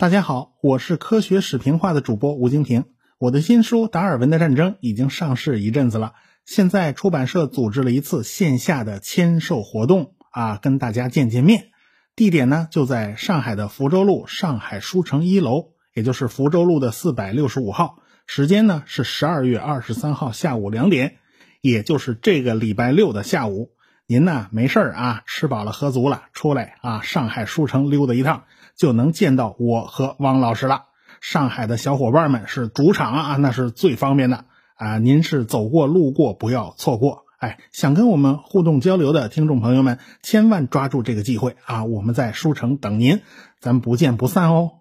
大家好，我是科学史评话的主播吴京平。我的新书《达尔文的战争》已经上市一阵子了，现在出版社组织了一次线下的签售活动啊，跟大家见见面。地点呢就在上海的福州路上海书城一楼，也就是福州路的四百六十五号。时间呢是十二月二十三号下午两点，也就是这个礼拜六的下午。您呢没事儿啊，吃饱了喝足了，出来啊上海书城溜达一趟。就能见到我和汪老师了。上海的小伙伴们是主场啊，那是最方便的啊。您是走过路过，不要错过。哎，想跟我们互动交流的听众朋友们，千万抓住这个机会啊！我们在书城等您，咱不见不散哦。